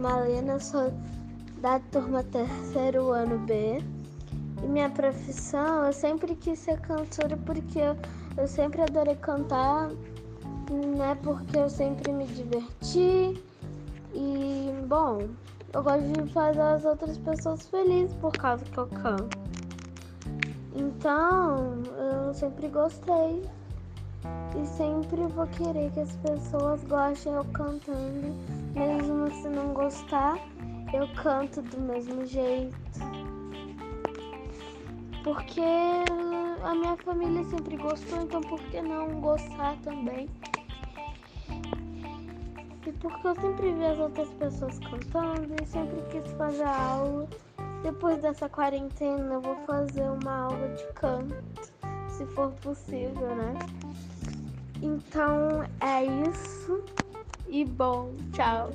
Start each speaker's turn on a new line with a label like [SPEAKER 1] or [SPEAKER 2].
[SPEAKER 1] Malena, sou da turma terceiro ano B. E minha profissão, eu sempre quis ser cantora porque eu, eu sempre adorei cantar, né? Porque eu sempre me diverti. E, bom, eu gosto de fazer as outras pessoas felizes por causa que eu canto. Então, eu sempre gostei e sempre vou querer que as pessoas gostem eu cantando, mesmo se não gostar, eu canto do mesmo jeito. Porque a minha família sempre gostou, então por que não gostar também? E porque eu sempre vi as outras pessoas cantando e sempre quis fazer aula. Depois dessa quarentena eu vou fazer uma aula de canto, se for possível, né? Então é isso. E bom, tchau.